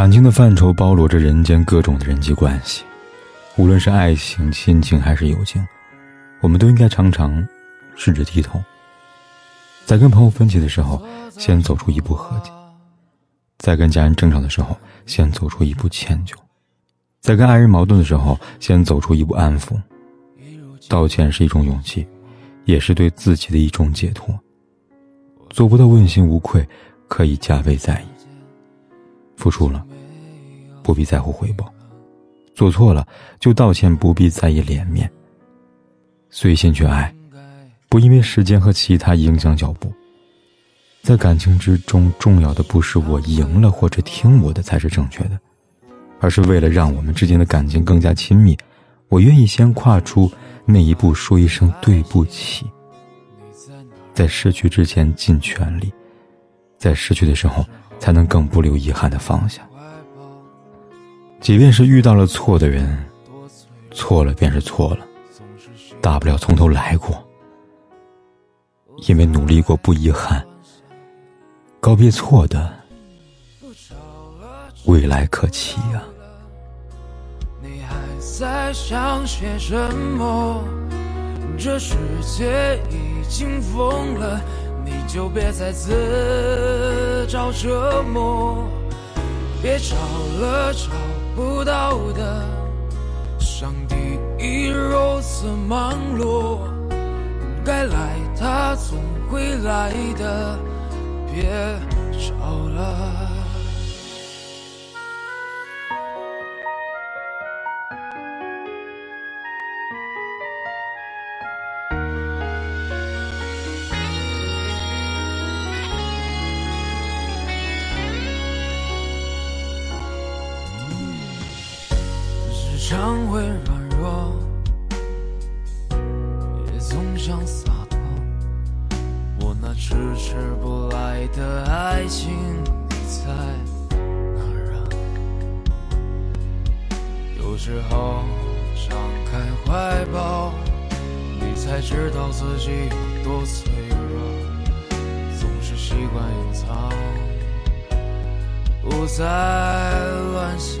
感情的范畴包罗着人间各种的人际关系，无论是爱情、亲情还是友情，我们都应该常常试着低头。在跟朋友分歧的时候，先走出一步和解；在跟家人争吵的时候，先走出一步迁就；在跟爱人矛盾的时候，先走出一步安抚。道歉是一种勇气，也是对自己的一种解脱。做不到问心无愧，可以加倍在意。付出了。不必在乎回报，做错了就道歉，不必在意脸面。随心去爱，不因为时间和其他影响脚步。在感情之中，重要的不是我赢了或者听我的才是正确的，而是为了让我们之间的感情更加亲密，我愿意先跨出那一步，说一声对不起。在失去之前尽全力，在失去的时候才能更不留遗憾的放下。即便是遇到了错的人，错了便是错了，大不了从头来过。因为努力过不遗憾，告别错的，未来可期呀。你还在想些什么？这世界已经疯了，你就别再自找折磨，别找了找。不到的，上帝已如此忙碌，该来他总会来的，别找了。常会软弱，也总想洒脱。我那迟迟不来的爱情，你在哪儿啊？有时候张开怀抱，你才知道自己有多脆弱。总是习惯隐藏，不再乱想。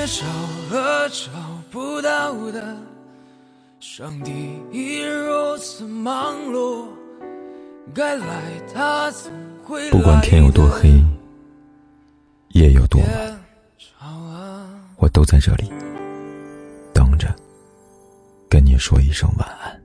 别找了，找不到的，上帝已如此忙碌，该来他总会不管天有多黑，夜有多晚，我都在这里等着，跟你说一声晚安。